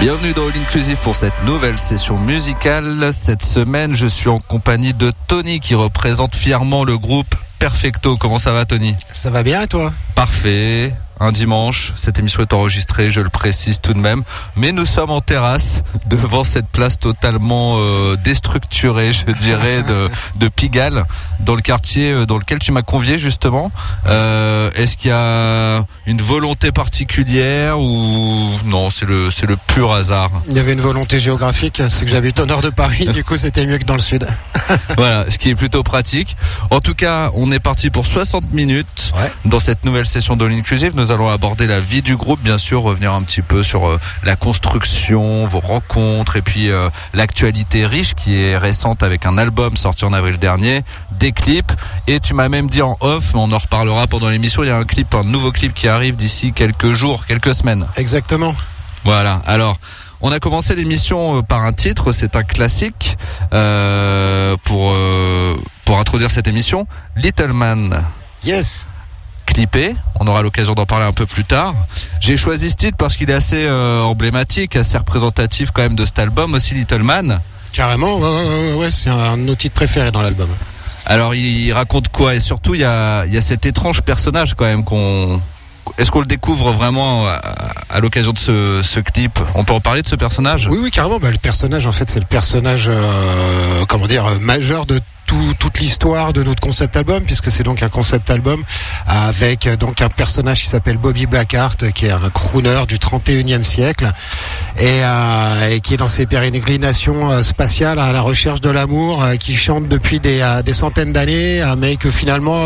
Bienvenue dans All Inclusive pour cette nouvelle session musicale. Cette semaine, je suis en compagnie de Tony qui représente fièrement le groupe Perfecto. Comment ça va, Tony? Ça va bien et toi? Parfait un dimanche. Cette émission est enregistrée, je le précise tout de même. Mais nous sommes en terrasse, devant cette place totalement euh, déstructurée, je dirais, de, de Pigalle, dans le quartier euh, dans lequel tu m'as convié justement. Euh, Est-ce qu'il y a une volonté particulière ou non C'est le c'est le pur hasard? Il y avait une volonté géographique, c'est que j'avais au nord de Paris, du coup c'était mieux que dans le sud. voilà, ce qui est plutôt pratique. En tout cas, on est parti pour 60 minutes dans cette nouvelle session de l'Inclusive. Nous allons aborder la vie du groupe, bien sûr, revenir un petit peu sur euh, la construction, vos rencontres et puis euh, l'actualité riche qui est récente avec un album sorti en avril dernier, des clips. Et tu m'as même dit en off, mais on en reparlera pendant l'émission, il y a un clip, un nouveau clip qui arrive d'ici quelques jours, quelques semaines. Exactement. Voilà. Alors. On a commencé l'émission euh, par un titre, c'est un classique euh, pour pour introduire cette émission, Little Man. Yes clippé. On aura l'occasion d'en parler un peu plus tard. J'ai choisi ce titre parce qu'il est assez euh, emblématique, assez représentatif quand même de cet album, aussi Little Man. Carrément, ouais, c'est un de nos titres préférés dans l'album. Alors il raconte quoi? Et surtout il y a, y a cet étrange personnage quand même qu'on... Est-ce qu'on le découvre vraiment à, l'occasion de ce, ce, clip? On peut en parler de ce personnage? Oui, oui, carrément. Bah, le personnage, en fait, c'est le personnage, euh, comment dire, majeur de toute l'histoire de notre concept album, puisque c'est donc un concept album avec euh, donc un personnage qui s'appelle Bobby Blackheart, qui est un crooner du 31e siècle et, euh, et qui est dans ses pérégrinations euh, spatiales à la recherche de l'amour, qui chante depuis des, des centaines d'années, mais que finalement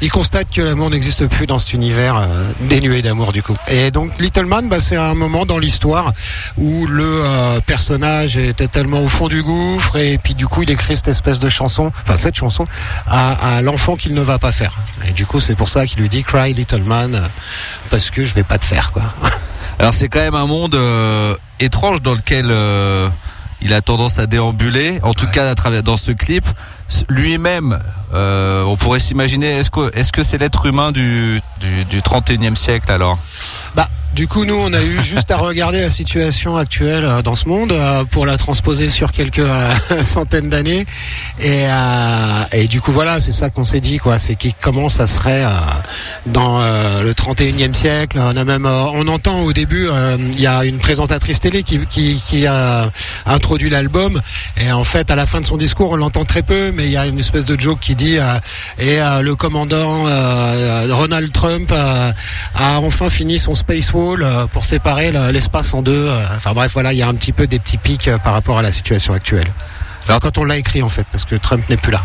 il constate que l'amour n'existe plus dans cet univers dénué d'amour du coup. Et donc Little Man, bah, c'est un moment dans l'histoire où le personnage était tellement au fond du gouffre et puis du coup il écrit cette espèce de chanson enfin cette chanson, à, l'enfant qu'il ne va pas faire. Et du coup, c'est pour ça qu'il lui dit Cry Little Man, parce que je vais pas te faire, quoi. Alors c'est quand même un monde euh, étrange dans lequel euh, il a tendance à déambuler. En tout cas, à travers dans ce clip, lui-même, euh, on pourrait s'imaginer. Est-ce que est-ce que c'est l'être humain du, du du 31e siècle alors? Bah du coup, nous, on a eu juste à regarder la situation actuelle euh, dans ce monde euh, pour la transposer sur quelques euh, centaines d'années. Et, du coup, voilà, c'est ça qu'on s'est dit, quoi. C'est comment ça serait dans le 31e siècle. On a même, on entend au début, il y a une présentatrice télé qui, qui, qui a introduit l'album. Et en fait, à la fin de son discours, on l'entend très peu, mais il y a une espèce de joke qui dit et le commandant Ronald Trump a enfin fini son space war euh, pour séparer l'espace en deux. Euh, enfin bref, voilà, il y a un petit peu des petits pics euh, par rapport à la situation actuelle. Alors quand on l'a écrit en fait, parce que Trump n'est plus là.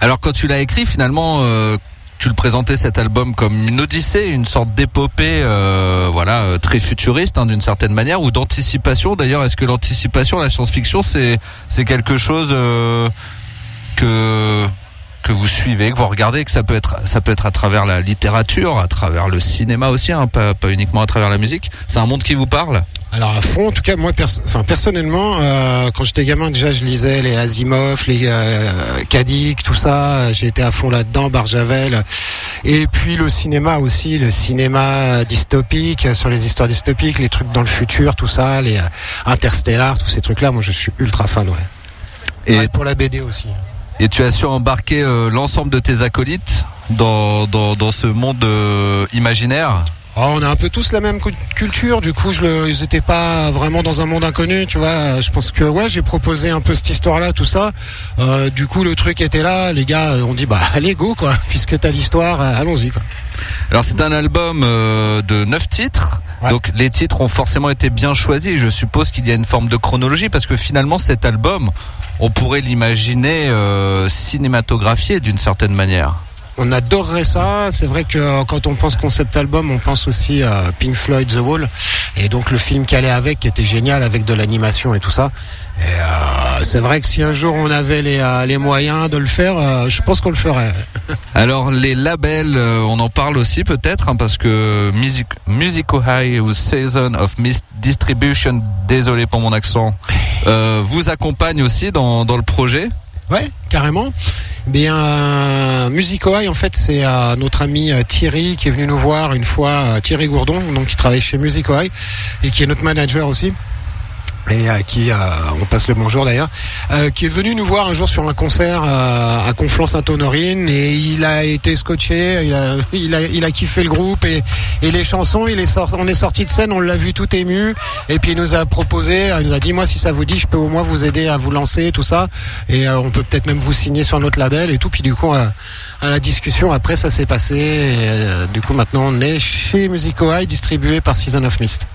Alors quand tu l'as écrit, finalement, tu le présentais cet album comme une odyssée, une sorte d'épopée, voilà, très futuriste hein, d'une certaine manière, ou d'anticipation. D'ailleurs, est-ce que l'anticipation, la science-fiction, c'est c'est quelque chose que que vous suivez, que vous regardez, que ça peut être, ça peut être à travers la littérature, à travers le cinéma aussi, hein, pas, pas, uniquement à travers la musique. C'est un monde qui vous parle Alors à fond, en tout cas moi, enfin personnellement, euh, quand j'étais gamin déjà, je lisais les Asimov, les euh, Kadik, tout ça. J'ai été à fond là-dedans, Barjavel. Et puis le cinéma aussi, le cinéma dystopique, sur les histoires dystopiques, les trucs dans le futur, tout ça, les euh, interstellars, tous ces trucs-là. Moi, je suis ultra fan, ouais. Et pour la BD aussi. Et tu as su embarquer euh, l'ensemble de tes acolytes dans, dans, dans ce monde euh, imaginaire? Oh, on a un peu tous la même culture, du coup, je le, ils n'étaient pas vraiment dans un monde inconnu, tu vois. Je pense que ouais, j'ai proposé un peu cette histoire-là, tout ça. Euh, du coup, le truc était là. Les gars ont dit bah allez go quoi, puisque t'as l'histoire, allons-y quoi. Alors c'est un album de neuf titres. Donc les titres ont forcément été bien choisis. Je suppose qu'il y a une forme de chronologie parce que finalement cet album, on pourrait l'imaginer euh, cinématographié d'une certaine manière. On adorerait ça. C'est vrai que euh, quand on pense concept album, on pense aussi à Pink Floyd The Wall. Et donc le film qui allait avec, qui était génial avec de l'animation et tout ça. Et c'est vrai que si un jour on avait les, euh, les moyens de le faire, euh, je pense qu'on le ferait. Alors les labels, euh, on en parle aussi peut-être hein, parce que Music, Musical High ou Season of Mist Distribution, désolé pour mon accent, euh, vous accompagne aussi dans, dans le projet? Ouais, carrément. Bien, euh, en fait, c'est euh, notre ami euh, Thierry qui est venu nous voir une fois, euh, Thierry Gourdon, donc qui travaille chez Musico High et qui est notre manager aussi. Et à qui euh, on passe le bonjour d'ailleurs, euh, qui est venu nous voir un jour sur un concert euh, à Conflans-Sainte-Honorine et il a été scotché, il a, il a, il a kiffé le groupe et, et les chansons. Il est sorti, on est sorti de scène, on l'a vu tout ému et puis il nous a proposé, il nous a dit moi si ça vous dit, je peux au moins vous aider à vous lancer tout ça et euh, on peut peut-être même vous signer sur notre label et tout. Puis du coup à, à la discussion après ça s'est passé. Et, euh, du coup maintenant on est chez Musico High distribué par Season of Mist.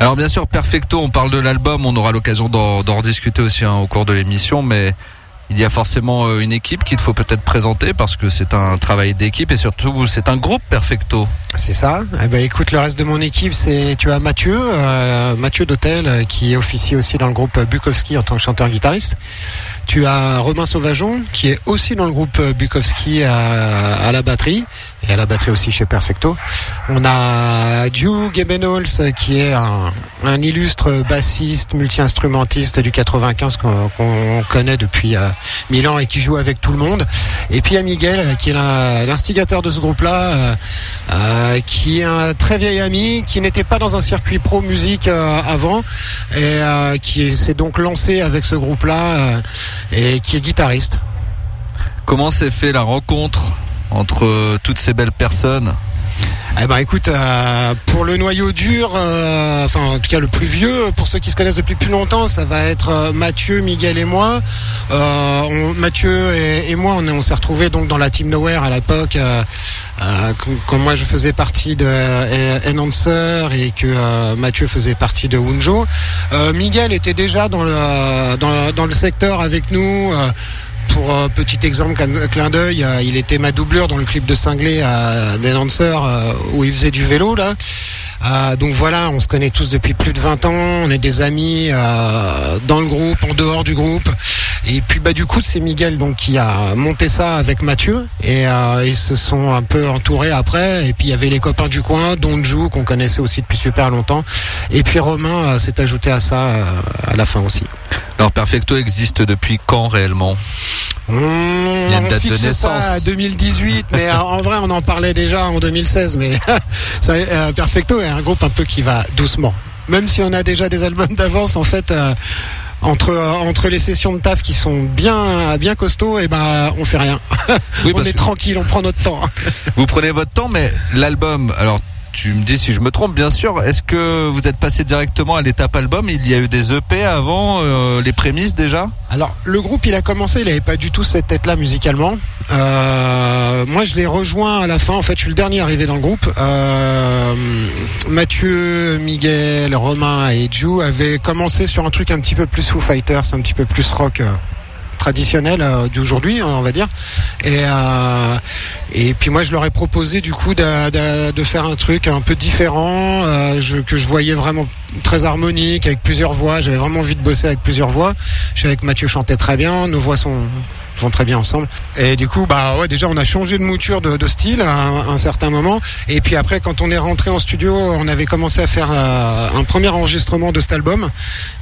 Alors bien sûr, Perfecto, on parle de l'album, on aura l'occasion d'en rediscuter aussi hein, au cours de l'émission, mais il y a forcément euh, une équipe qu'il faut peut-être présenter parce que c'est un travail d'équipe et surtout c'est un groupe Perfecto. C'est ça. Eh ben, écoute, le reste de mon équipe, c'est tu as Mathieu, euh, Mathieu d'Hôtel, euh, qui officie aussi dans le groupe Bukowski en tant que chanteur-guitariste. Tu as Romain Sauvageon, qui est aussi dans le groupe Bukowski à la batterie et à la batterie aussi chez Perfecto. On a Drew Gebenholz, qui est un, illustre bassiste, multi-instrumentiste du 95 qu'on connaît depuis euh, mille ans et qui joue avec tout le monde. Et puis il Miguel, qui est l'in- l'instigateur de ce groupe-là, euh, euh, qui est un très vieil ami, qui n'était pas dans un circuit pro musique euh, avant, et qui s'est donc lancé avec ce groupe-là, et qui est guitariste. Comment s'est fait la rencontre? Entre toutes ces belles personnes Eh ben écoute, euh, pour le noyau dur, euh, enfin en tout cas le plus vieux, pour ceux qui se connaissent depuis plus longtemps, ça va être euh, Mathieu, Miguel et moi. Mathieu et, moi, on, est- on s'est retrouvés donc dans la Team Nowhere à l'époque, quand, moi je faisais partie de Enhancer et que Mathieu faisait partie de Wunjo. Euh, Miguel était déjà dans le secteur avec nous. Pour euh, petit exemple, cl- clin d'œil, euh, il était ma doublure dans le clip de Cinglé à des Lancers euh, où il faisait du vélo là. Euh, donc voilà, on se connaît tous depuis plus de 20 ans, on est des amis dans le groupe, en dehors du groupe. Et puis bah du coup c'est Miguel donc qui a monté ça avec Mathieu et euh, ils se sont un peu entourés après. Et puis il y avait les copains du coin, dont Jou qu'on connaissait aussi depuis super longtemps. Et puis Romain s'est ajouté à ça euh, à la fin aussi. Alors Perfecto existe depuis quand réellement? On, y a une on date de naissance. ça à 2018, mais euh, en vrai, on en parlait déjà en 2016. Mais ça, euh, Perfecto est un groupe un peu qui va doucement. Même si on a déjà des albums d'avance, en fait, euh, entre euh, entre les sessions de taf qui sont bien bien costauds, et ben on fait rien. Oui, on est tranquille, on prend notre temps. Vous prenez votre temps, mais l'album, alors tu me dis si je me trompe, bien sûr, est-ce que vous êtes passé directement à l'étape album? Il y a eu des EP avant, euh, les prémices déjà? Alors, le groupe, il a commencé, il avait pas du tout cette tête-là musicalement. Euh, moi, je l'ai rejoint à la fin. En fait, je suis le dernier arrivé dans le groupe. Euh, Mathieu, Miguel, Romain et Jou avaient commencé sur un truc un petit peu plus Foo Fighters, un petit peu plus rock. Euh, traditionnel euh, d'aujourd'hui on va dire. Et euh, et puis moi je leur ai proposé du coup de, faire un truc un peu différent euh, que je voyais vraiment très harmonique avec plusieurs voix. J'avais vraiment envie de bosser avec plusieurs voix. Je savais que Mathieu chantait très bien nos voix sont vont très bien ensemble. Et du coup bah déjà on a changé de mouture de, style à un, certain moment. Et puis après quand on est rentré en studio on avait commencé à faire un premier enregistrement de cet album.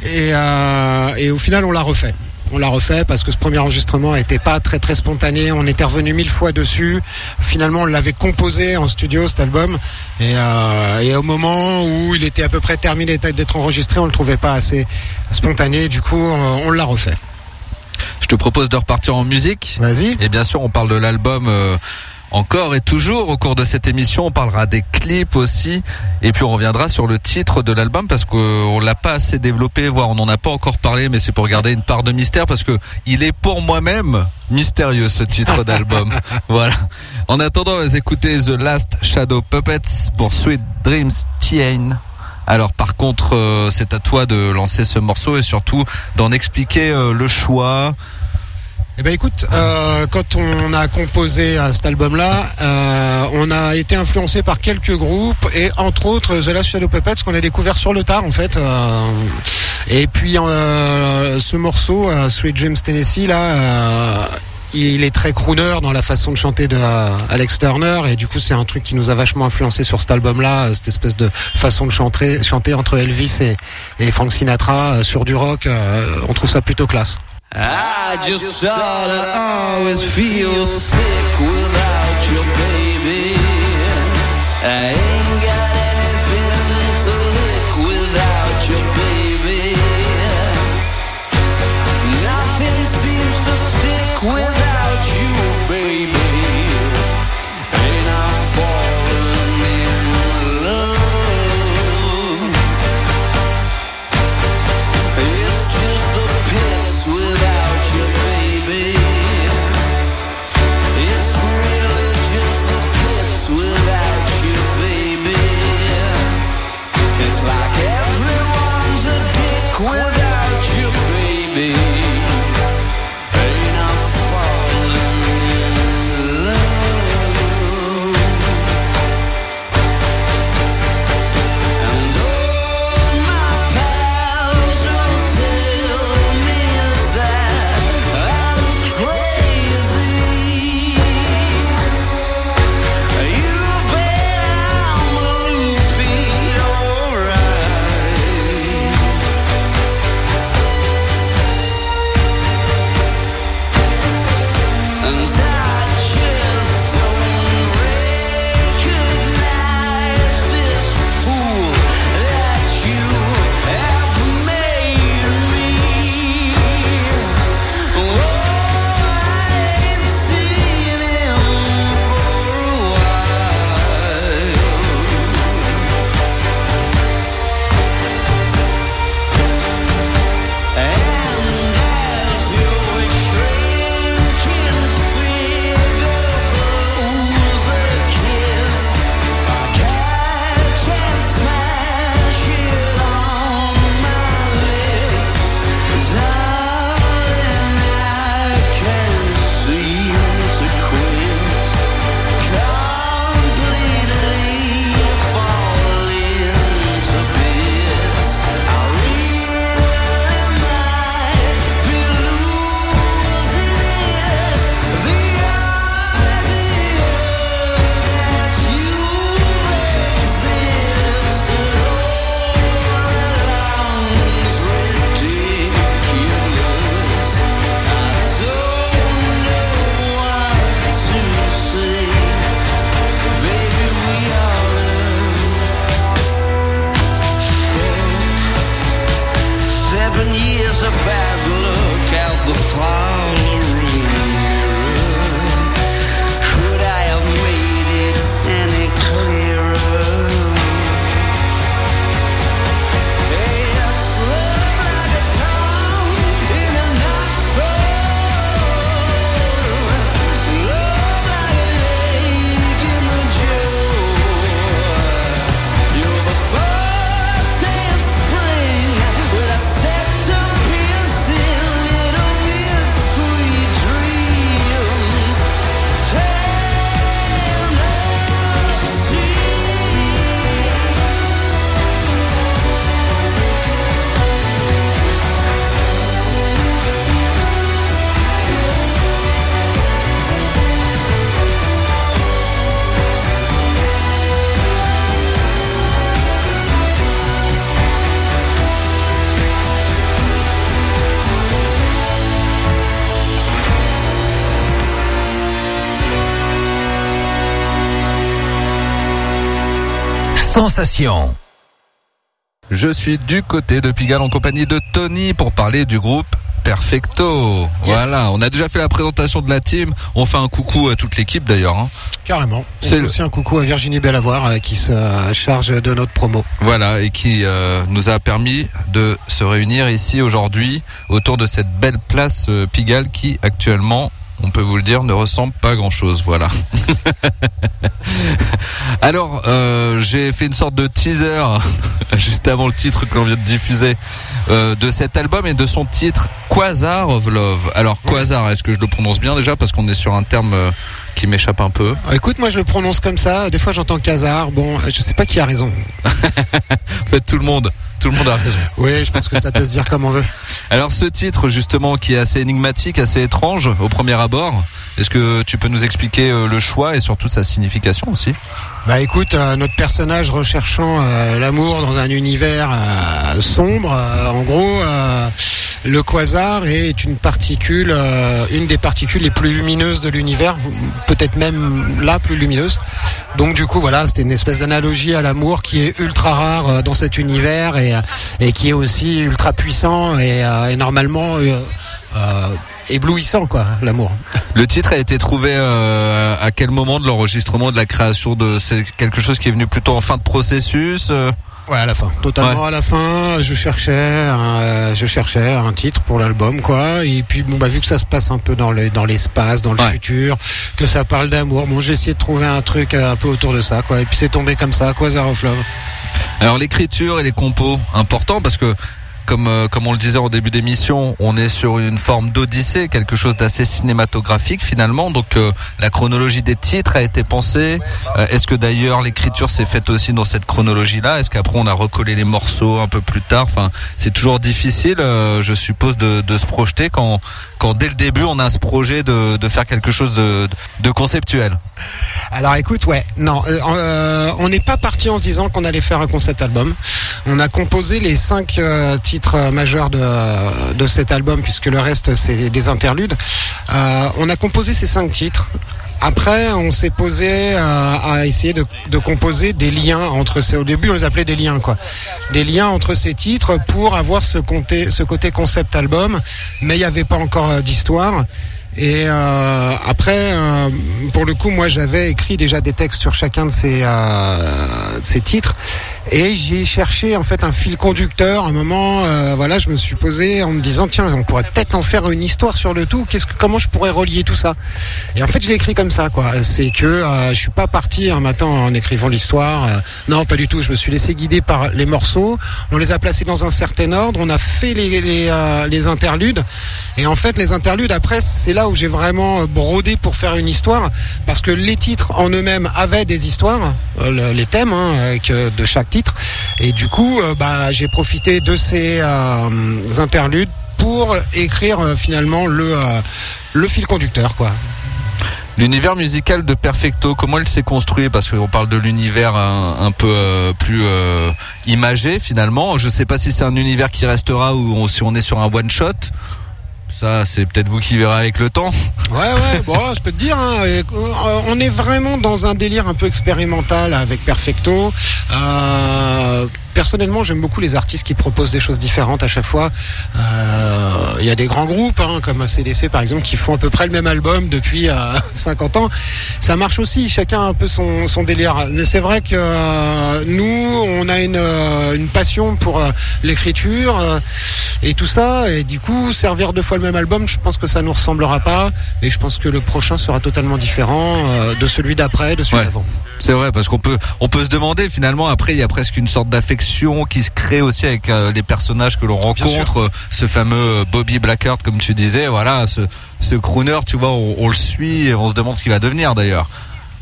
Et au final on l'a refait on l'a refait parce que ce premier enregistrement n'était pas très très spontané. On était revenu mille fois dessus. Finalement, on l'avait composé en studio cet album. Et, euh, et au moment où il était à peu près terminé d'être enregistré, on le trouvait pas assez spontané. Du coup, on, on l'a refait. Je te propose de repartir en musique. Vas-y. Et bien sûr, on parle de l'album euh, encore et toujours au cours de cette émission. On parlera des clips aussi. Et puis on reviendra sur le titre de l'album parce qu'on l'a pas assez développé, voire on n'en a pas encore parlé, mais c'est pour garder une part de mystère parce que il est pour moi-même mystérieux ce titre d'album. voilà. En attendant, on va écouter The Last Shadow Puppets pour Sweet Dreams Chain. Alors par contre, euh, c'est à toi de lancer ce morceau et surtout d'en expliquer euh, le choix. Eh ben écoute, euh, quand on a composé euh, cet album-là, euh, on a été influencé par quelques groupes et entre autres The Last Shadow Puppets qu'on a découvert sur le tard en fait. et puis ce morceau, Sweet James Tennessee là. il est très crooner dans la façon de chanter de Alex Turner et du coup c'est un truc qui nous a vachement influencé sur cet album-là, euh, cette espèce de façon de chanter, chanter entre Elvis et, Frank Sinatra sur du rock. on trouve ça plutôt classe. I just sorta always feel sick without you, baby. I ain't got Sensation. Je suis du côté de Pigalle en compagnie de Tony pour parler du groupe Perfecto. Voilà, on a déjà fait la présentation de la team. On fait un coucou à toute l'équipe d'ailleurs. hein. Carrément. C'est C'est le- aussi un coucou à Virginie Bellavoir euh, qui se charge de notre promo. Voilà, et qui euh, nous a permis de se réunir ici aujourd'hui autour de cette belle place euh, Pigalle qui actuellement on peut vous le dire, ne ressemble pas à grand chose. Voilà. Alors, euh, j'ai fait une sorte de teaser juste avant le titre que l'on vient de diffuser euh, de cet album et de son titre Quasar of Love. Alors, Quasar, est-ce que je le prononce bien déjà parce qu'on est sur un terme euh, qui m'échappe un peu Écoute, moi je le prononce comme ça. Des fois j'entends Casar. Bon, je sais pas qui a raison. En fait, tout le monde, tout le monde a raison. Oui, je pense que ça peut se dire comme on veut. Alors, ce titre justement qui est assez énigmatique, assez étrange au premier abord, est-ce que tu peux nous expliquer euh, le choix et surtout sa signification aussi? Bah écoute, euh, notre personnage recherchant euh, l'amour dans un univers euh, sombre, en gros, le quasar est une particule, euh, une des particules les plus lumineuses de l'univers, peut-être même la plus lumineuse. Donc du coup, voilà, c'était une espèce d'analogie à l'amour qui est ultra rare euh, dans cet univers et, euh, et qui est aussi ultra puissant et, euh, et normalement éblouissant, quoi, l'amour. Le titre a été trouvé à quel moment de l'enregistrement, de la création de c'est quelque chose qui est venu plutôt en fin de processus Ouais, à la fin. Totalement Ouais. à la fin. Je cherchais, un, euh, je cherchais un titre pour l'album, quoi. Et puis, bon, bah, vu que ça se passe un peu dans le, dans l'espace, dans le Ouais. futur, que ça parle d'amour, bon, j'ai essayé de trouver un truc euh, un peu autour de ça, quoi. Et puis, c'est tombé comme ça, Quasar of Love. Alors l'écriture et les compos, important parce que comme, euh, comme on le disait en début d'émission, on est sur une forme d'odyssée, quelque chose d'assez cinématographique finalement. Donc euh, la chronologie des titres a été pensée. Euh, Est-ce que d'ailleurs l'écriture s'est faite aussi dans cette chronologie-là? Est-ce qu'après on a recollé les morceaux un peu plus tard? Enfin, c'est toujours difficile, je suppose, de, se projeter quand, dès le début on a ce projet de, faire quelque chose de, de conceptuel. Alors écoute, ouais, non, on n'est pas parti en se disant qu'on allait faire un concept album. On a composé les cinq euh, titres majeurs de, de cet album, puisque le reste c'est des interludes. Euh, on a composé ces cinq titres. Après, on s'est posé euh, à essayer de, de composer des liens entre ces. Au début, on les appelait des liens, quoi. Des liens entre ces titres pour avoir ce, côté- ce côté concept album, mais il n'y avait pas encore euh, d'histoire. Et euh, après, euh, pour le coup, moi, j'avais écrit déjà des textes sur chacun de ces, euh, de ces titres, et j'ai cherché en fait un fil conducteur. À un moment, euh, voilà, je me suis posé en me disant tiens, on pourrait peut-être en faire une histoire sur le tout. Qu'est-ce que, comment je pourrais relier tout ça? Et en fait, je l'ai écrit comme ça, quoi. C'est que euh, je suis pas parti un matin en écrivant l'histoire. euh, non, pas du tout. Je me suis laissé guider par les morceaux. On les a placés dans un certain ordre. On a fait les les, les interludes. Et en fait, les interludes, après, c'est là où j'ai vraiment brodé pour faire une histoire, parce que les titres en eux-mêmes avaient des histoires, euh, le- les thèmes hein, euh, de chaque titre. Et du coup, euh, bah, j'ai profité de ces euh, interludes pour écrire euh, finalement le, euh, fil conducteur. L'univers musical de Perfecto, comment il s'est construit? Parce qu'on parle de l'univers un, peu euh, plus euh, imagé finalement. Je sais pas si c'est un univers qui restera ou si on est sur un one shot. Ça, c'est peut-être vous qui verrez avec le temps. Ouais, ouais, bon, je peux te dire, hein, euh, on est vraiment dans un délire un peu expérimental avec Perfecto. Euh, personnellement, j'aime beaucoup les artistes qui proposent des choses différentes à chaque fois. Euh, Il y a des grands groupes, hein, comme ACDC par exemple, qui font à peu près le même album depuis euh, 50 ans. Ça marche aussi, chacun a un peu son, son délire. Mais c'est vrai que euh, nous, on a une, euh, une passion pour euh, l'écriture. euh, et tout ça, et du coup, servir deux fois le même album, je pense que ça nous ressemblera pas, et je pense que le prochain sera totalement différent euh, de celui d'après, de celui Ouais. d'avant. C'est vrai parce qu'on peut on peut se demander finalement après il y a presque une sorte d'affection qui se crée aussi avec euh, les personnages que l'on rencontre. Euh, Ce fameux euh, Bobby Blackheart comme tu disais, voilà, ce ce crooner, tu vois, on, on le suit et on se demande ce qu'il va devenir d'ailleurs.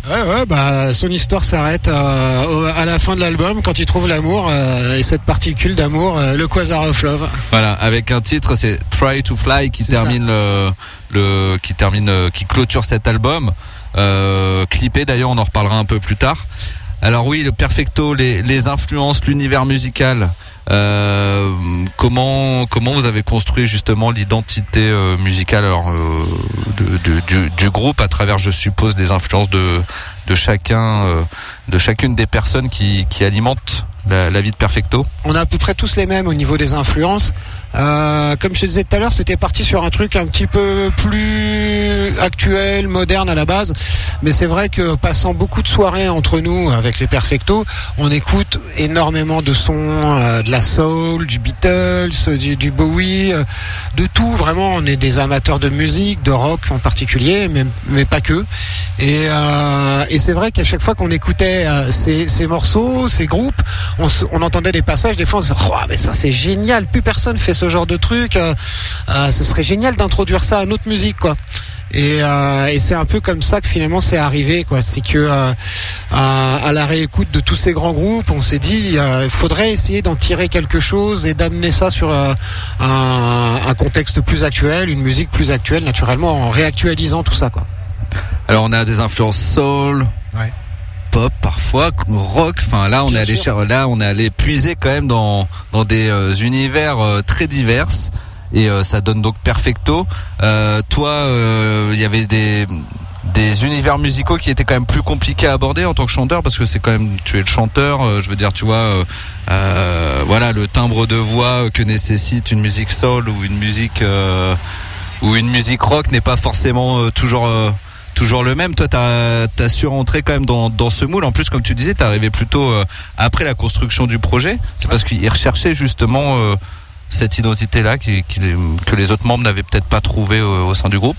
Ouais, ouais, bah, son histoire s'arrête euh, à la fin de l'album quand il trouve l'amour euh, et cette particule d'amour, euh, le Quasar of Love. Voilà, avec un titre, c'est Try to Fly qui termine le, le qui termine qui clôture cet album. Clippé d'ailleurs, on en reparlera un peu plus tard. Alors oui, le perfecto, les, influences, l'univers musical. Euh, comment comment vous avez construit justement l'identité euh, musicale alors, euh, du, groupe à travers, je suppose, des influences de chacun, de chacune des personnes qui qui alimentent la, la vie de perfecto? On a à peu près tous les mêmes au niveau des influences. Euh, comme je te disais tout à l'heure, c'était parti sur un truc un petit peu plus actuel, moderne à la base. Mais c'est vrai que passant beaucoup de soirées entre nous avec les Perfecto, on écoute énormément de sons, euh, de la soul, du Beatles, du, Bowie, euh, de tout. Vraiment, on est des amateurs de musique, de rock en particulier, mais, mais pas que. Et, et c'est vrai qu'à chaque fois qu'on écoutait ces, ces morceaux, ces groupes, on, on entendait des passages. Des fois, on se disait, Oh, mais ça c'est génial. Plus personne fait ce genre de truc. euh, euh, ce serait génial d'introduire ça à notre musique, quoi. Et, euh, et c'est un peu comme ça que finalement c'est arrivé, quoi. C'est que euh, à, à la réécoute de tous ces grands groupes, on s'est dit, euh, il faudrait essayer d'en tirer quelque chose et d'amener ça sur un, un contexte plus actuel, une musique plus actuelle, naturellement, en réactualisant tout ça, quoi. Alors on a des influences soul, Ouais. Pop parfois, rock. Enfin là on Bien est allé sûr. cher- là on est allé puiser quand même dans dans des euh, univers euh, très divers et euh, ça donne donc perfecto. Toi il y avait des des univers musicaux qui étaient quand même plus compliqués à aborder en tant que chanteur parce que c'est quand même tu es le chanteur euh, je veux dire tu vois euh, euh, voilà le timbre de voix que nécessite une musique soul ou une musique ou une musique rock n'est pas forcément toujours toujours le même. Toi, t'as as su rentrer quand même dans, dans ce moule. En plus, comme tu disais, t'es arrivé plutôt euh, après la construction du projet. C'est parce qu'ils recherchaient justement euh, cette identité-là qui, qui les- que les autres membres n'avaient peut-être pas trouvé euh, au sein du groupe.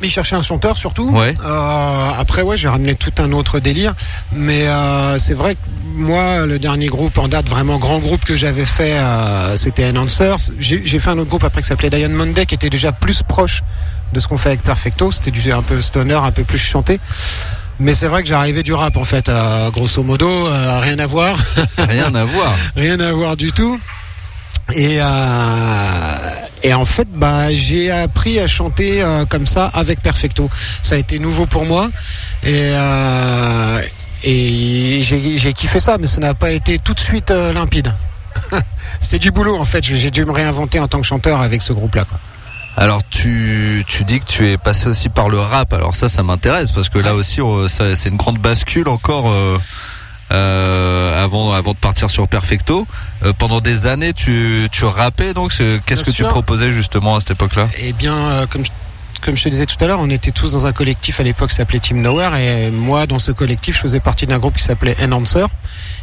Mais il cherchait un chanteur surtout. Ouais. Euh, après, ouais, j'ai ramené tout un autre délire. Mais euh, c'est vrai que moi, le dernier groupe en date, vraiment grand groupe que j'avais fait, euh, c'était Announcers. J'ai j'ai fait un autre groupe après qui s'appelait Diane Monday, qui était déjà plus proche de ce qu'on fait avec Perfecto. C'était du un peu stoner, un peu plus chanté. Mais c'est vrai que j'arrivais du rap en fait, euh, grosso modo, euh, rien à voir. Rien à voir. rien à voir du tout. Et, euh, et en fait, bah, j'ai appris à chanter euh, comme ça avec Perfecto. Ça a été nouveau pour moi. Et, euh, et j'ai j'ai kiffé ça, mais ça n'a pas été tout de suite limpide. C'était du boulot en fait. J'ai dû me réinventer en tant que chanteur avec ce groupe-là. quoi. Alors tu, tu dis que tu es passé aussi par le rap. Alors ça, ça m'intéresse parce que là aussi, ça- c'est une grande bascule encore. euh, euh, avant avant de partir sur Perfecto, Euh, pendant des années tu tu rappais donc qu'est-ce que tu proposais justement à cette époque-là? Eh bien, euh, comme je, comme je te disais tout à l'heure, on était tous dans un collectif à l'époque qui s'appelait Team Nowhere. Et moi, dans ce collectif, je faisais partie d'un groupe qui s'appelait Enhancer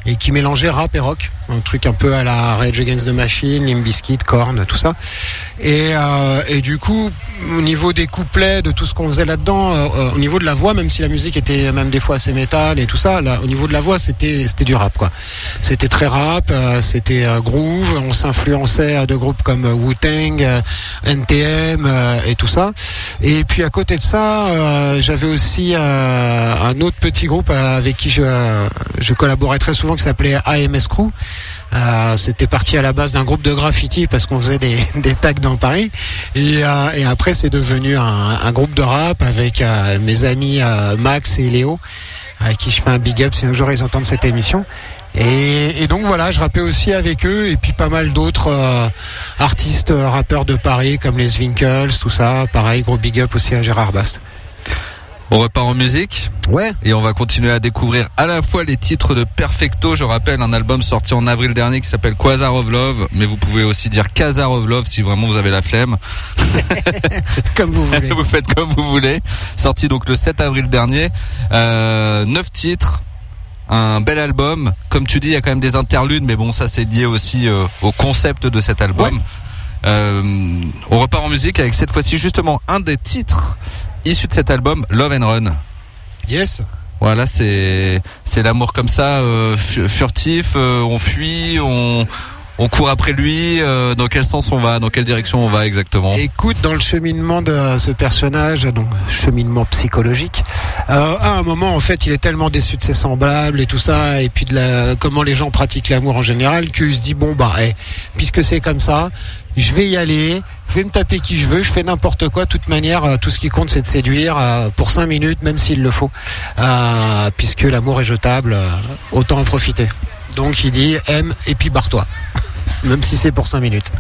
et qui mélangeait rap et rock. Un truc un peu à la Rage Against the Machine, Limp Bizkit, Korn, tout ça. Et, euh, et du coup, au niveau des couplets, de tout ce qu'on faisait là-dedans, euh, euh, au niveau de la voix, même si la musique était même des fois assez métal et tout ça, au niveau de la voix, c'était du rap quoi. C'était très rap, c'était groove. On s'influençait de groupes comme Wu-Tang, NTM et tout ça. Et puis à côté de ça, j'avais aussi un autre petit groupe avec qui je, je collaborais très souvent qui s'appelait AMS Crew. Euh, C'était parti à la base d'un groupe de graffiti parce qu'on faisait des, tags dans Paris. Et, euh, et après, c'est devenu un, groupe de rap avec euh, mes amis Max et Léo, à qui je fais un big up si un jour ils entendent cette émission. Et, donc voilà, je rappais aussi avec eux et puis pas mal d'autres artistes, rappeurs de Paris comme les Winkles, tout ça. Pareil, gros big up aussi à Gérard Bast. On repart en musique Ouais. et on va continuer à découvrir à la fois les titres de Perfecto. Je rappelle un album sorti en avril dernier qui s'appelle Quasar of Love, mais vous pouvez aussi dire Casar of Love si vraiment vous avez la flemme. Comme vous voulez. vous faites comme vous voulez. Sorti donc le 7 avril dernier. Euh, 9 titres. Un bel album. Comme tu dis, il y a quand même des interludes, mais bon, ça c'est lié aussi euh, au concept de cet album. Euh, on repart en musique avec cette fois-ci justement un des titres issus de cet album, Love and Run. Yes. Voilà, c'est c'est l'amour comme ça, euh, fu- furtif. euh, on fuit, on on court après lui. euh, dans quel sens on va Dans quelle direction on va exactement? Écoute, dans le cheminement de ce personnage, donc cheminement psychologique, euh, à un moment, en fait, il est tellement déçu de ses semblables et tout ça, et puis de la, comment les gens pratiquent l'amour en général, qu'il se dit bon bah, eh, puisque c'est comme ça, je vais y aller, je vais me taper qui je veux, je fais n'importe quoi. De toute manière, euh, tout ce qui compte, c'est de séduire euh, pour cinq minutes, même s'il le faut, Euh, puisque l'amour est jetable, autant en profiter. Donc il dit aime et puis barre-toi, même si c'est pour cinq minutes.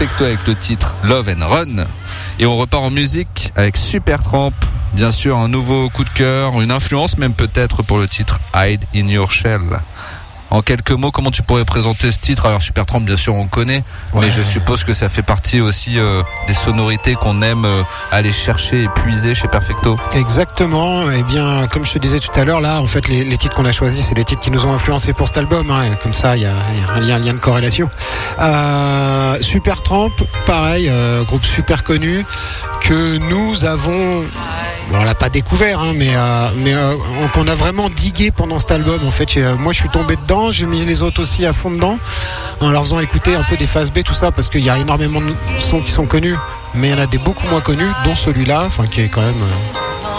Avec le titre Love and Run. Et on repart en musique avec Supertramp. Bien sûr, un nouveau coup de cœur, une influence même peut-être pour le titre Hide in Your Shell. En quelques mots, comment tu pourrais présenter ce titre? Alors Supertramp, bien sûr, on connaît, mais je suppose que ça fait partie aussi euh, des sonorités qu'on aime euh, aller chercher et puiser chez Perfecto. Exactement. Eh bien, comme je te disais tout à l'heure, là, en fait, les, les titres qu'on a choisis, c'est les titres qui nous ont influencés pour cet album. hein. Comme ça, il y a, il y a un, lien, de corrélation. Euh, Super Tramp, pareil, groupe super connu que nous avons. On l'a pas découvert, hein, mais euh, mais euh, qu'on a vraiment digué pendant cet album. En fait, euh, moi, je suis tombé dedans. J'ai mis les autres aussi à fond dedans, en leur faisant écouter un peu des phases B, tout ça, parce qu'il y a énormément de sons qui sont connus, mais il y en a des beaucoup moins connus, dont celui-là, enfin qui est quand même.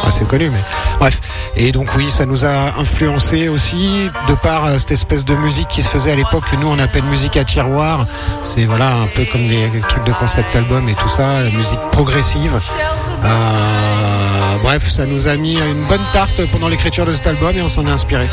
assez connu, mais bref. Et donc oui, ça nous a influencé aussi de par cette espèce de musique qui se faisait à l'époque que nous on appelle musique à tiroir. C'est voilà un peu comme les trucs de concept album et tout ça, la musique progressive. Bref, ça nous a mis une bonne tarte pendant l'écriture de cet album et on s'en est inspiré.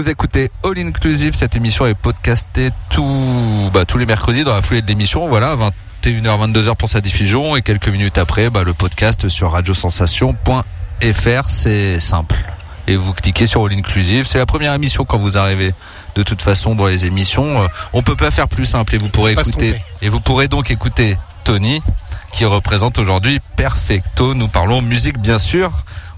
Vous écoutez All Inclusive, cette émission est podcastée tout, bah, tous les mercredis dans la foulée de l'émission, voilà, 21h, 22h pour sa diffusion et quelques minutes après, bah, le podcast sur radiosensation.fr, c'est simple. Et vous cliquez sur All Inclusive, c'est la première émission quand vous arrivez. De toute façon, dans les émissions, euh, on peut pas faire plus simple et vous pourrez écouter, et vous pourrez donc écouter Tony, qui représente aujourd'hui Perfecto. Nous parlons musique, bien sûr.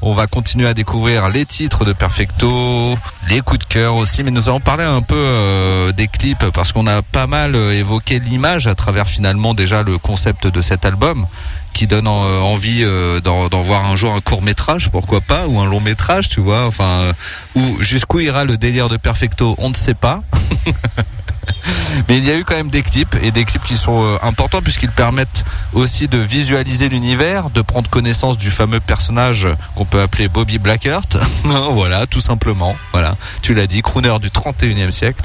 On va continuer à découvrir les titres de Perfecto, les coups de cœur aussi, mais nous allons parler un peu euh, des clips parce qu'on a pas mal euh, évoqué l'image à travers finalement déjà le concept de cet album qui donne euh, envie d'en voir un jour un court métrage, pourquoi pas, ou un long métrage, tu vois, enfin, ou jusqu'où ira le délire de Perfecto, on ne sait pas. Mais il y a eu quand même des clips et des clips qui sont euh, importants puisqu'ils permettent aussi de visualiser l'univers, de prendre connaissance du fameux personnage qu'on peut appeler Bobby Blackheart. voilà, tout simplement. Voilà, tu l'as dit, crooner du 31e siècle.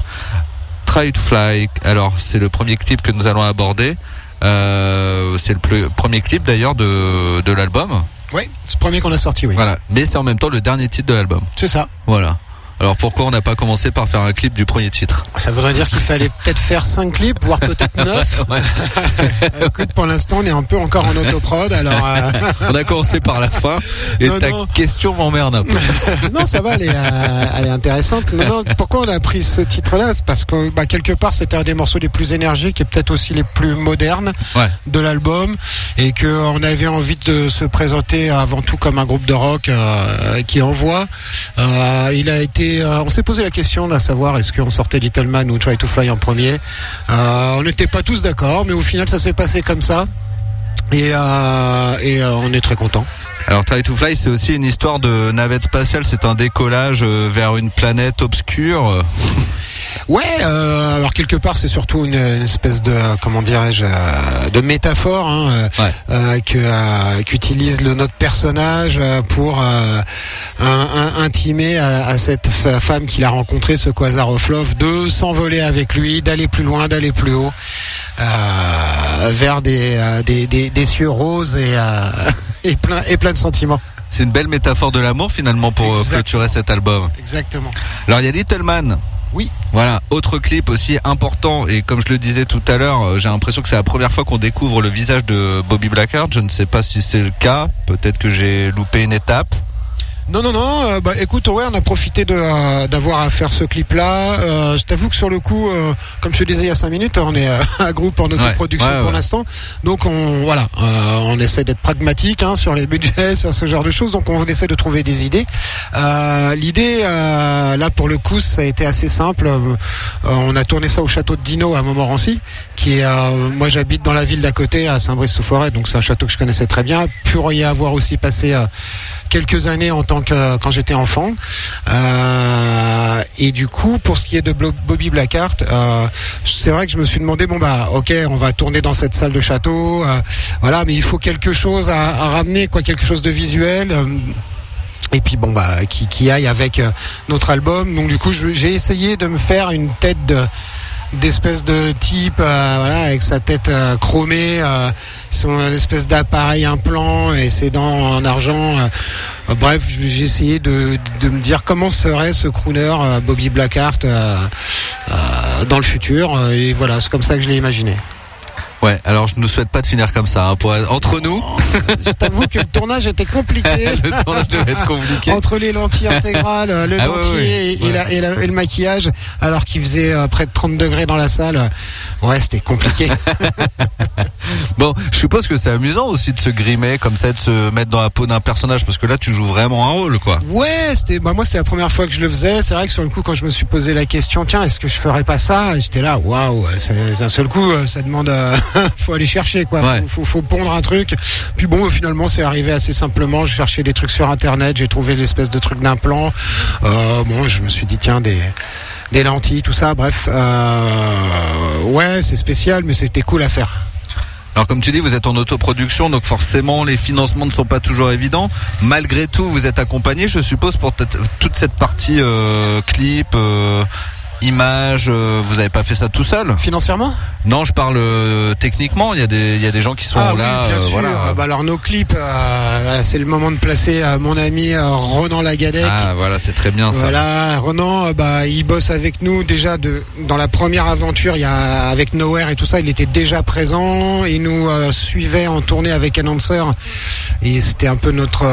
Try to Fly. Alors, c'est le premier clip que nous allons aborder. Euh, c'est le premier clip d'ailleurs de, de l'album. Oui, c'est le premier qu'on a sorti, oui. Voilà, mais c'est en même temps le dernier titre de l'album. C'est ça. Voilà. Alors pourquoi on n'a pas commencé par faire un clip du premier titre Ça voudrait dire qu'il fallait peut-être faire 5 clips, voire peut-être 9. Ouais. Écoute, pour l'instant, on est un peu encore en autoprod, alors... euh, On a commencé par la fin et Non, ta non. question m'emmerde un peu. non, ça va, elle est, euh, elle est intéressante. Non, non, pourquoi on a pris ce titre-là? C'est parce que bah, quelque part, c'était un des morceaux les plus énergiques et peut-être aussi les plus modernes Ouais. de l'album, et qu'on avait envie de se présenter avant tout comme un groupe de rock euh, qui envoie. Euh, il a été, euh, on s'est posé la question à savoir est-ce qu'on sortait Little Man ou Try to Fly en premier. Euh, on n'était pas tous d'accord, mais au final, ça s'est passé comme ça. Et, euh, et on est très content. Alors Try to Fly, c'est aussi une histoire de navette spatiale. C'est un décollage vers une planète obscure. Ouais, euh, alors quelque part c'est surtout une, une espèce de comment dirais-je euh, de métaphore hein, euh, Ouais. euh, que euh, qu'utilise le notre personnage euh, pour euh, un- un- intimer à, à cette femme qu'il a rencontrée, ce Quasar of Love, de s'envoler avec lui, d'aller plus loin, d'aller plus haut, euh, vers des, euh, des, des, des cieux roses et, euh, et plein et plein de sentiments. C'est une belle métaphore de l'amour finalement pour Exactement. clôturer cet album. Exactement. Alors il y a Little Man. Oui. Voilà, autre clip aussi important et comme je le disais tout à l'heure, euh, j'ai l'impression que c'est la première fois qu'on découvre le visage de Bobby Blackheart. Je ne sais pas si c'est le cas. Peut-être que j'ai loupé une étape. Non, non, non. euh, bah, écoute, ouais, on a profité de, euh, d'avoir à faire ce clip-là. Euh, je t'avoue que sur le coup, euh, comme je te disais il y a cinq minutes, on est euh, un groupe en autoproduction Ouais, ouais, pour l'instant. Donc, on, voilà, euh, on essaie d'être pragmatique hein, sur les budgets, sur ce genre de choses. Donc, on essaie de trouver des idées. Euh, l'idée, euh, là, pour le coup, ça a été assez simple. Euh, on a tourné ça au château de Dino à Montmorency, qui est, euh, moi, j'habite dans la ville d'à côté, à Saint-Brice-sous-Forêt. Donc, c'est un château que je connaissais très bien. Pour y avoir aussi passé euh, quelques années en tant que quand j'étais enfant. Euh, et du coup, pour ce qui est de Bobby Blackheart, euh, c'est vrai que je me suis demandé bon bah ok, on va tourner dans cette salle de château, euh, voilà, mais il faut quelque chose à, à ramener, quoi, quelque chose de visuel. euh, et puis bon bah qui, qui aille avec euh, notre album. Donc du coup, j'ai essayé de me faire une tête de d'espèce de type euh, voilà avec sa tête euh, chromée euh, son espèce d'appareil implant et ses dents en argent bref j'ai essayé de, de me dire comment serait ce crooner Bobby Blackheart dans le futur et voilà c'est comme ça que je l'ai imaginé Ouais, alors je ne souhaite pas de finir comme ça. hein, pour entre nous, je t'avoue que le tournage était compliqué le tournage devait être compliqué. entre les lentilles intégrales, le Ah ouais, dentier ouais, et, et ouais. la- et la- et le maquillage, alors qu'il faisait euh, près de 30 degrés dans la salle. euh, Ouais, c'était compliqué. Bon, je suppose que c'est amusant aussi de se grimer comme ça, de se mettre dans la peau d'un personnage, parce que là tu joues vraiment un rôle, quoi. Ouais, c'était bah moi c'est la première fois que je le faisais. C'est vrai que sur le coup quand je me suis posé la question, tiens, est-ce que je ferais pas ça? J'étais là, waouh, c'est d'un seul coup, euh, ça demande, euh, faut aller chercher quoi. Ouais. Faut, faut, faut pondre un truc. Puis bon, finalement c'est arrivé assez simplement. Je cherchais des trucs sur internet, j'ai trouvé l'espèce de truc d'implant. Euh, bon, je me suis dit tiens des des lentilles, tout ça. Bref, euh, ouais, c'est spécial, mais c'était cool à faire. Alors comme tu dis, vous êtes en autoproduction, donc forcément les financements ne sont pas toujours évidents. Malgré tout, vous êtes accompagné, je suppose, pour toute cette partie euh, clip, euh, images, euh, vous avez pas fait ça tout seul Financièrement Non, je parle euh, techniquement. Il y a des, il y a des gens qui sont Ah oui, là. bien euh, sûr. voilà. Ah bah alors nos clips, c'est le moment de placer mon ami Ronan Lagadec. Ah voilà, c'est très bien ça. Voilà, Ronan, bah, il bosse avec nous déjà de, dans la première aventure, il y a, avec Nowhere et tout ça, il était déjà présent. Il nous suivait en tournée avec Announcer et c'était un peu notre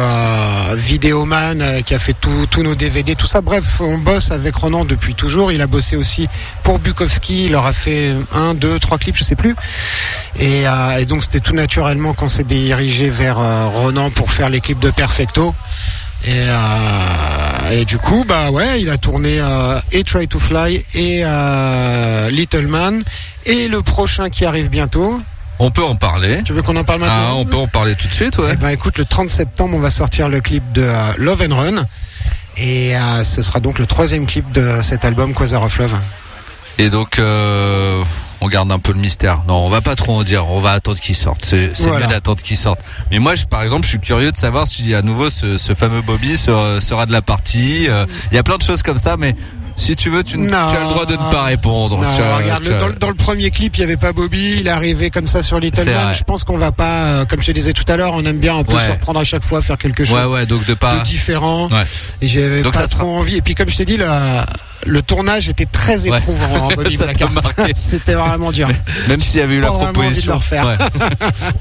vidéoman qui a fait tous nos DVD, tout ça. Bref, on bosse avec Ronan depuis toujours. Il a bossé aussi pour Bukowski. Il leur a fait un, deux, trois clips, je sais plus. Et, euh, et donc c'était tout naturellement qu'on s'est dirigé vers euh, Ronan pour faire les clips de Perfecto. Et, euh, et du coup, bah ouais, il a tourné euh, et Try to Fly et euh, Little Man et le prochain qui arrive bientôt. On peut en parler. Tu veux qu'on en parle maintenant? Ah, on peut en parler tout de suite, ouais. Ben écoute, le 30 septembre, on va sortir le clip de Love and Run. Et euh, ce sera donc le troisième clip de cet album Quasar of Love. Et donc, euh, on garde un peu le mystère. Non, on va pas trop en dire. On va attendre qu'il sorte. C'est c'est Voilà. mieux d'attendre qu'il sorte. Mais moi, je, par exemple, je suis curieux de savoir si à nouveau ce, ce fameux Bobby sera, sera de la partie. Euh, Il y a plein de choses comme ça, mais si tu veux, tu, n- Non. tu as le droit de ne pas répondre. Non, Tu as- regarde, tu le- as- dans, le- dans le premier clip, il n'y avait pas Bobby, il est arrivé comme ça sur Little Man. vrai. Je pense qu'on va pas, euh, comme je te disais tout à l'heure, on aime bien un peu Ouais. se reprendre à chaque fois, faire quelque chose Ouais, ouais, donc de pas. de différent. Ouais. Et j'avais Donc pas sera- trop envie. Et puis comme je t'ai dit, le, le tournage était très Ouais. éprouvant. Blackheart. marqué. C'était vraiment dur. Même s'il y avait eu la proposition. le refaire. Ouais.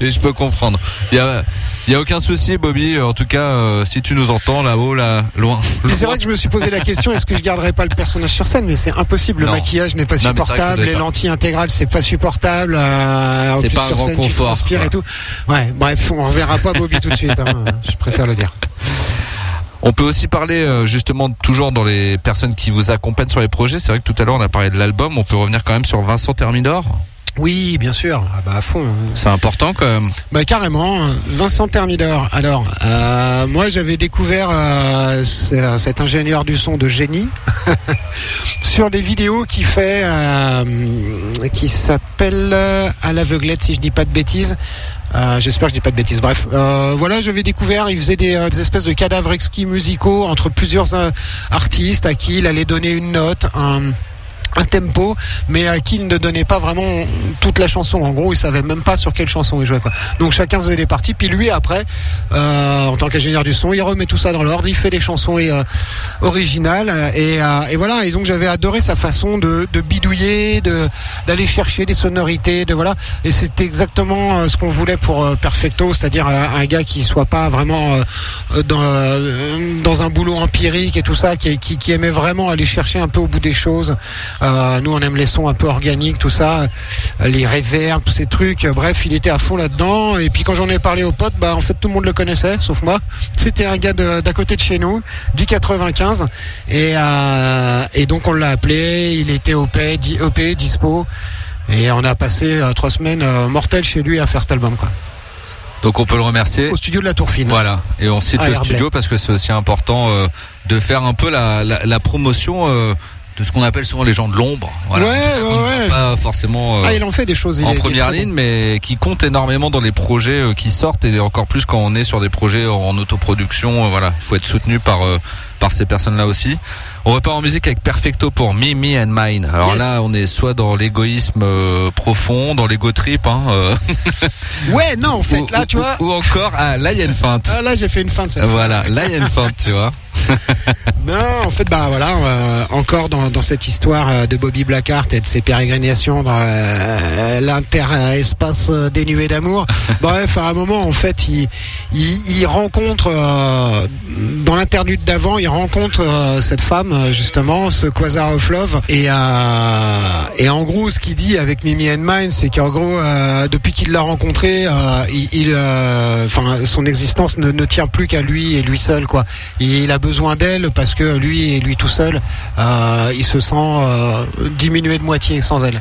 Et je peux comprendre. Il y a, il y a aucun souci, Bobby. En tout cas, euh, si tu nous entends là-haut, là, loin. C'est vrai que je me suis posé la question est-ce que je garderais pas le personnage sur scène? Mais c'est impossible. Le Non. maquillage n'est pas Non, supportable, les lentilles intégrales c'est pas supportable. euh, C'est pas un sur grand scène, confort, Tu transpires quoi. et tout. Ouais. Bref, on reverra pas Bobby tout de suite. hein. Je préfère le dire. On peut aussi parler euh, justement toujours dans les personnes qui vous accompagnent sur les projets. C'est vrai que tout à l'heure on a parlé de l'album. On peut revenir quand même sur Vincent Thermidor. Oui, bien sûr. Ah bah à fond. C'est important quand même. Bah carrément, Vincent Thermidor. Alors, euh, moi j'avais découvert euh, ce- cet ingénieur du son de génie sur les vidéos qu'il fait, euh, qui s'appelle à l'aveuglette si je dis pas de bêtises. Euh, J'espère que je dis pas de bêtises. Bref, euh, voilà, j'avais découvert, il faisait des, euh, des espèces de cadavres exquis musicaux entre plusieurs artistes à qui il allait donner une note, un tempo, mais à qui il ne donnait pas vraiment toute la chanson. En gros, il savait même pas sur quelle chanson il jouait. Quoi. Donc chacun faisait des parties, puis lui après, euh, en tant qu'ingénieur du son, il remet tout ça dans l'ordre, il fait des chansons euh, originales, et, euh, et voilà. Et donc j'avais adoré sa façon de, de bidouiller, de d'aller chercher des sonorités, de voilà. Et c'était exactement euh, ce qu'on voulait pour euh, Perfecto, c'est-à-dire euh, un gars qui soit pas vraiment dans dans un boulot empirique et tout ça, qui, qui, qui aimait vraiment aller chercher un peu au bout des choses. Euh, nous, on aime les sons un peu organiques, tout ça, les reverbs, tous ces trucs. Bref, il était à fond là-dedans. Et puis quand j'en ai parlé aux potes, bah en fait tout le monde le connaissait, sauf moi. C'était un gars d'à côté de chez nous, du 95. Et, euh, et donc on l'a appelé. Il était OP, OP dispo. Et on a passé euh, trois semaines euh, mortelles chez lui à faire cet album, quoi. Donc on peut le remercier. Au studio de la Tour Fine. Voilà. Et on cite Ah, le studio parce que c'est aussi important euh, de faire un peu la, la, la promotion de ce qu'on appelle souvent les gens de l'ombre. Voilà. Ouais, En ouais, Pas forcément. euh, Ah, il en fait des choses. il en est première ligne, bon. mais qui compte énormément dans les projets euh, qui sortent et encore plus quand on est sur des projets en autoproduction. euh, voilà, il faut être soutenu par par ces personnes-là aussi. On repart en musique avec Perfecto pour Me, Me and Mine. Alors Yes. là, on est soit dans l'égoïsme profond, dans l'ego trip, hein, Ouais, non, en fait, ou, là, tu ou- vois. ou encore à là il y a une feinte. Ah, là, j'ai fait une cette Voilà, là il y a une feinte, tu vois. Non, en fait, bah voilà, euh, encore dans, dans cette histoire euh, de Bobby Blackheart et de ses pérégrinations dans euh, l'interespace euh, dénué d'amour. Bref, à un moment, en fait, il, il, il rencontre euh, dans l'interlude d'avant, il rencontre cette femme justement, ce Quasar of Love, et et en gros, ce qu'il dit avec Mimi and Mine, c'est qu'en gros, depuis qu'il l'a rencontré, il, il, enfin, son existence ne, ne tient plus qu'à lui et lui seul, quoi. Il a besoin d'elle parce que lui et lui tout seul, euh, il se sent euh, diminué de moitié sans elle.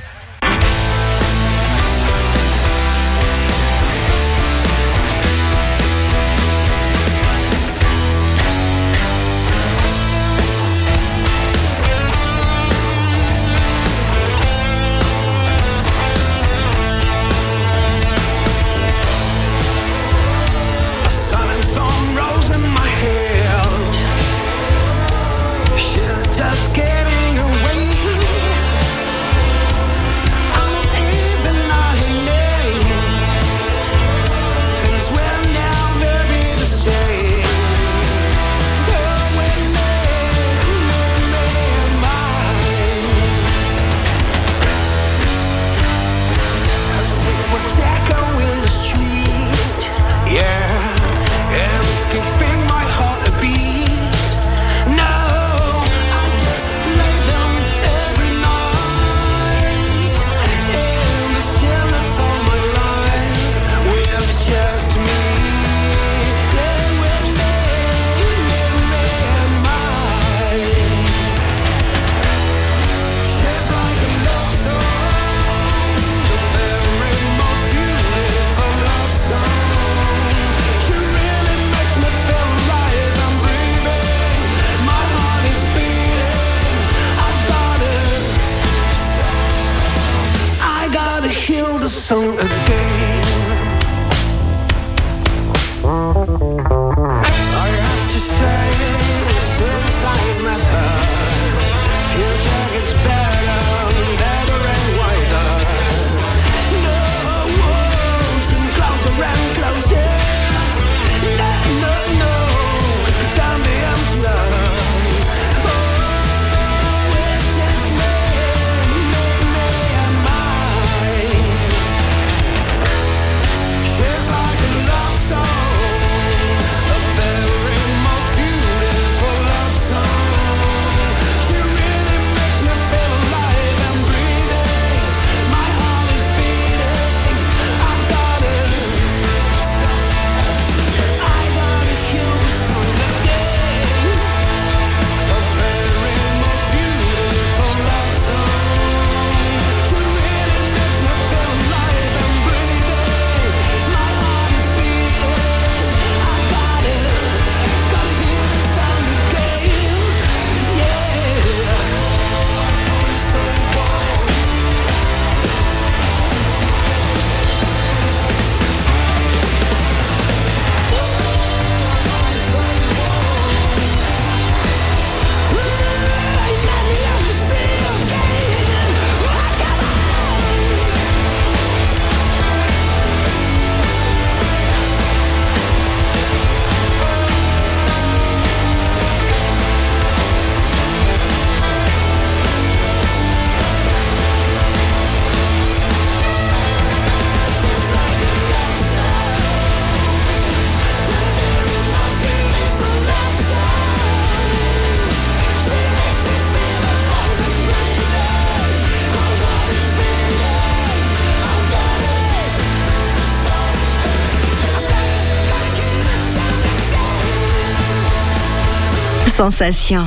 Sensation.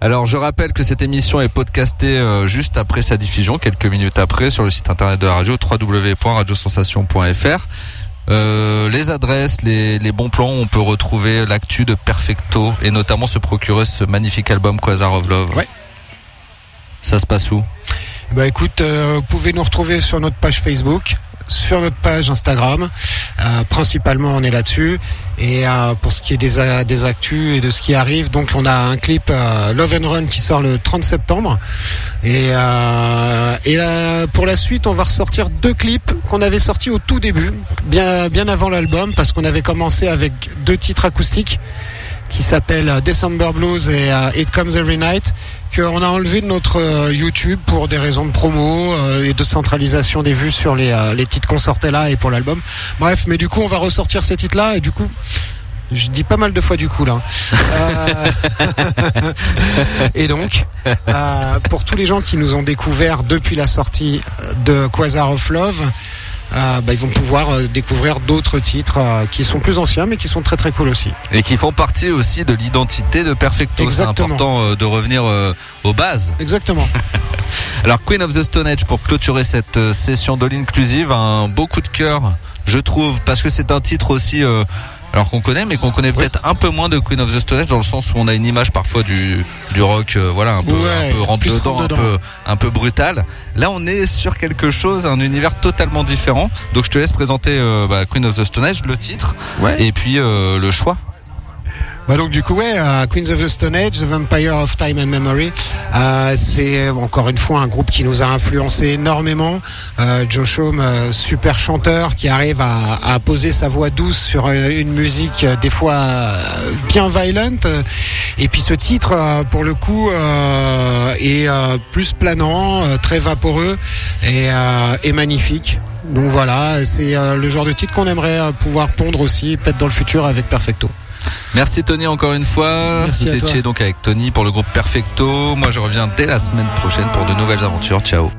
Alors je rappelle que cette émission est podcastée euh, juste après sa diffusion, quelques minutes après, sur le site internet de la radio www.radiosensation.fr. Euh, les adresses, les, les bons plans, on peut retrouver l'actu de Perfecto et notamment se procurer ce magnifique album Quasar of Love. Ouais. Ça se passe où? Bah écoute, euh, vous pouvez nous retrouver sur notre page Facebook, sur notre page Instagram. Euh, principalement, on est là-dessus. Et euh, pour ce qui est des, des actus et de ce qui arrive, donc on a un clip euh, Love and Run qui sort le 30 septembre. Et, euh, et pour la suite, on va ressortir deux clips qu'on avait sortis au tout début, bien, avant l'album, parce qu'on avait commencé avec deux titres acoustiques qui s'appellent December Blues et It Comes Every Night qu'on a enlevé de notre euh, YouTube pour des raisons de promo euh, et de centralisation des vues sur les, euh, les titres qu'on sortait là et pour l'album. Bref, mais du coup on va ressortir ces titres-là et du coup je dis pas mal de fois du coup là. Euh, et donc, euh, pour tous les gens qui nous ont découvert depuis la sortie de Quasar of Love, euh, bah, ils vont pouvoir euh, découvrir d'autres titres euh, qui sont plus anciens mais qui sont très très cool aussi. Et qui font partie aussi de l'identité de Perfecto. C'est important euh, de revenir euh, aux bases. Exactement. Alors Queen of the Stone Age pour clôturer cette euh, session de l'inclusive, un beau coup de cœur, je trouve, parce que c'est un titre aussi. euh, alors qu'on connaît, mais qu'on connaît peut-être un peu moins de Queen of the Stone Age dans le sens où on a une image parfois du du rock, euh, voilà, un peu, Ouais, un peu rentre dedans, un peu, un peu brutal. Là, on est sur quelque chose, un univers totalement différent. Donc, je te laisse présenter euh, bah, Queen of the Stone Age, le titre, Ouais. et puis euh, le choix. Bah donc du coup ouais, euh, Queens of the Stone Age, The Vampire of Time and Memory, euh, c'est encore une fois un groupe qui nous a influencé énormément. Euh, Joe Shome, euh, super chanteur qui arrive à, poser sa voix douce sur euh, une musique euh, des fois euh, bien violente. Et puis ce titre, euh, pour le coup, euh, est euh, plus planant, euh, très vaporeux et, euh, et magnifique. Donc voilà, c'est euh, le genre de titre qu'on aimerait euh, pouvoir pondre aussi, peut-être dans le futur avec Perfecto. Merci Tony encore une fois. Merci Vous étiez donc avec Tony pour le groupe Perfecto. Moi je reviens dès la semaine prochaine pour de nouvelles aventures. Ciao.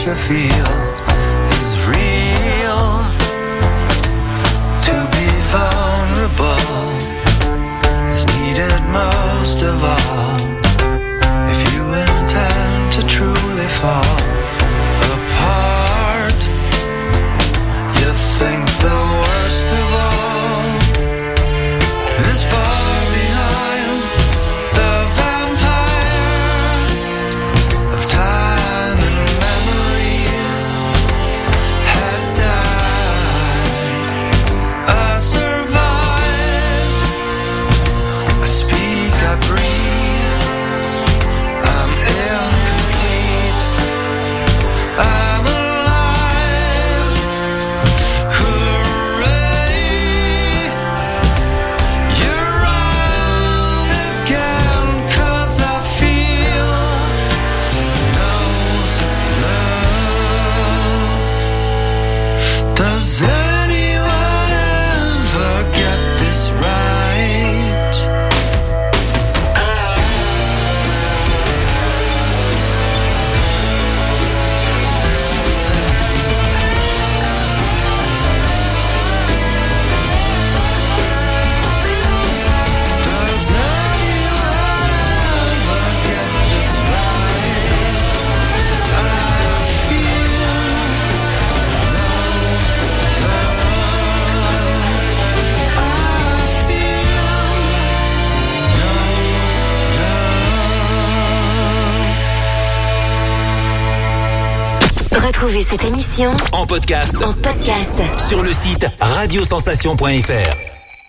That you feel is real. To be vulnerable is needed most of all. If you intend to truly fall cette émission En podcast en podcast sur le site radiosensation.fr.